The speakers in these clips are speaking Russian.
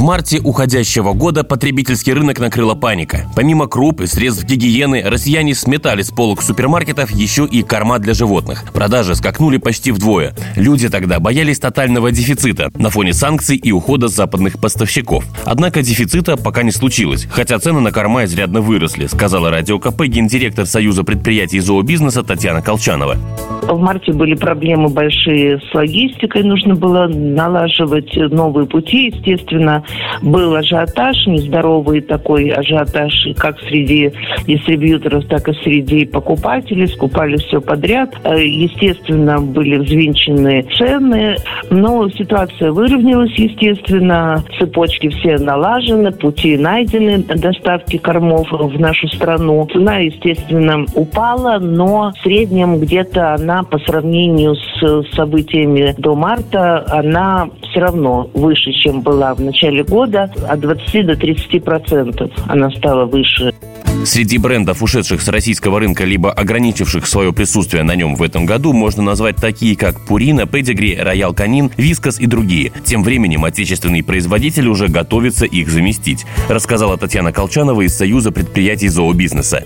В марте уходящего года потребительский рынок накрыла паника. Помимо круп и средств гигиены, россияне сметали с полок супермаркетов еще и корма для животных. Продажи скакнули почти вдвое. Люди тогда боялись тотального дефицита на фоне санкций и ухода западных поставщиков. Однако дефицита пока не случилось, хотя цены на корма изрядно выросли, сказала радио КП гендиректор Союза предприятий зообизнеса Татьяна Колчанова. В марте были проблемы большие с логистикой, нужно было налаживать новые пути, естественно, был ажиотаж, нездоровый такой ажиотаж как среди дистрибьюторов, так и среди покупателей. Скупали все подряд. Э, естественно, были взвинчены цены, но ситуация выровнялась, естественно. Цепочки все налажены, пути найдены доставки кормов в нашу страну. Цена, естественно, упала, но в среднем где-то она по сравнению с событиями до марта, она все равно выше, чем была в начале года, от 20 до 30 процентов она стала выше. Среди брендов, ушедших с российского рынка, либо ограничивших свое присутствие на нем в этом году, можно назвать такие, как Пурина, Педигри, Роял Канин, Вискас и другие. Тем временем отечественный производитель уже готовится их заместить, рассказала Татьяна Колчанова из Союза предприятий зообизнеса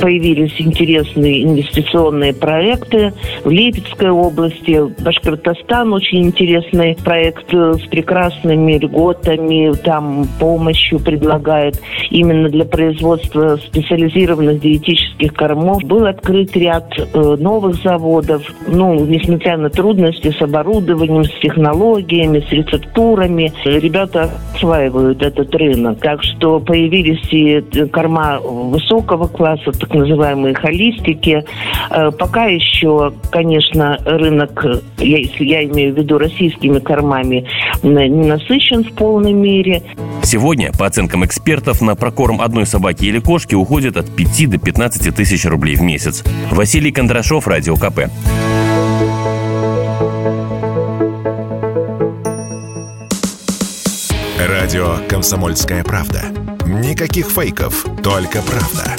появились интересные инвестиционные проекты в Липецкой области, Башкортостан очень интересный проект с прекрасными льготами, там помощью предлагает именно для производства специализированных диетических кормов. Был открыт ряд э, новых заводов, ну, несмотря на трудности с оборудованием, с технологиями, с рецептурами, ребята осваивают этот рынок. Так что появились и корма высокого класса, так называемые холистики. Э, пока еще, конечно, рынок, если я имею в виду российскими кормами, не насыщен в полной мере. Сегодня, по оценкам экспертов, на прокорм одной собаки или кошки уходит от 5 до 15 тысяч рублей в месяц. Василий Кондрашов, Радио КП. Радио «Комсомольская правда». Никаких фейков, только правда.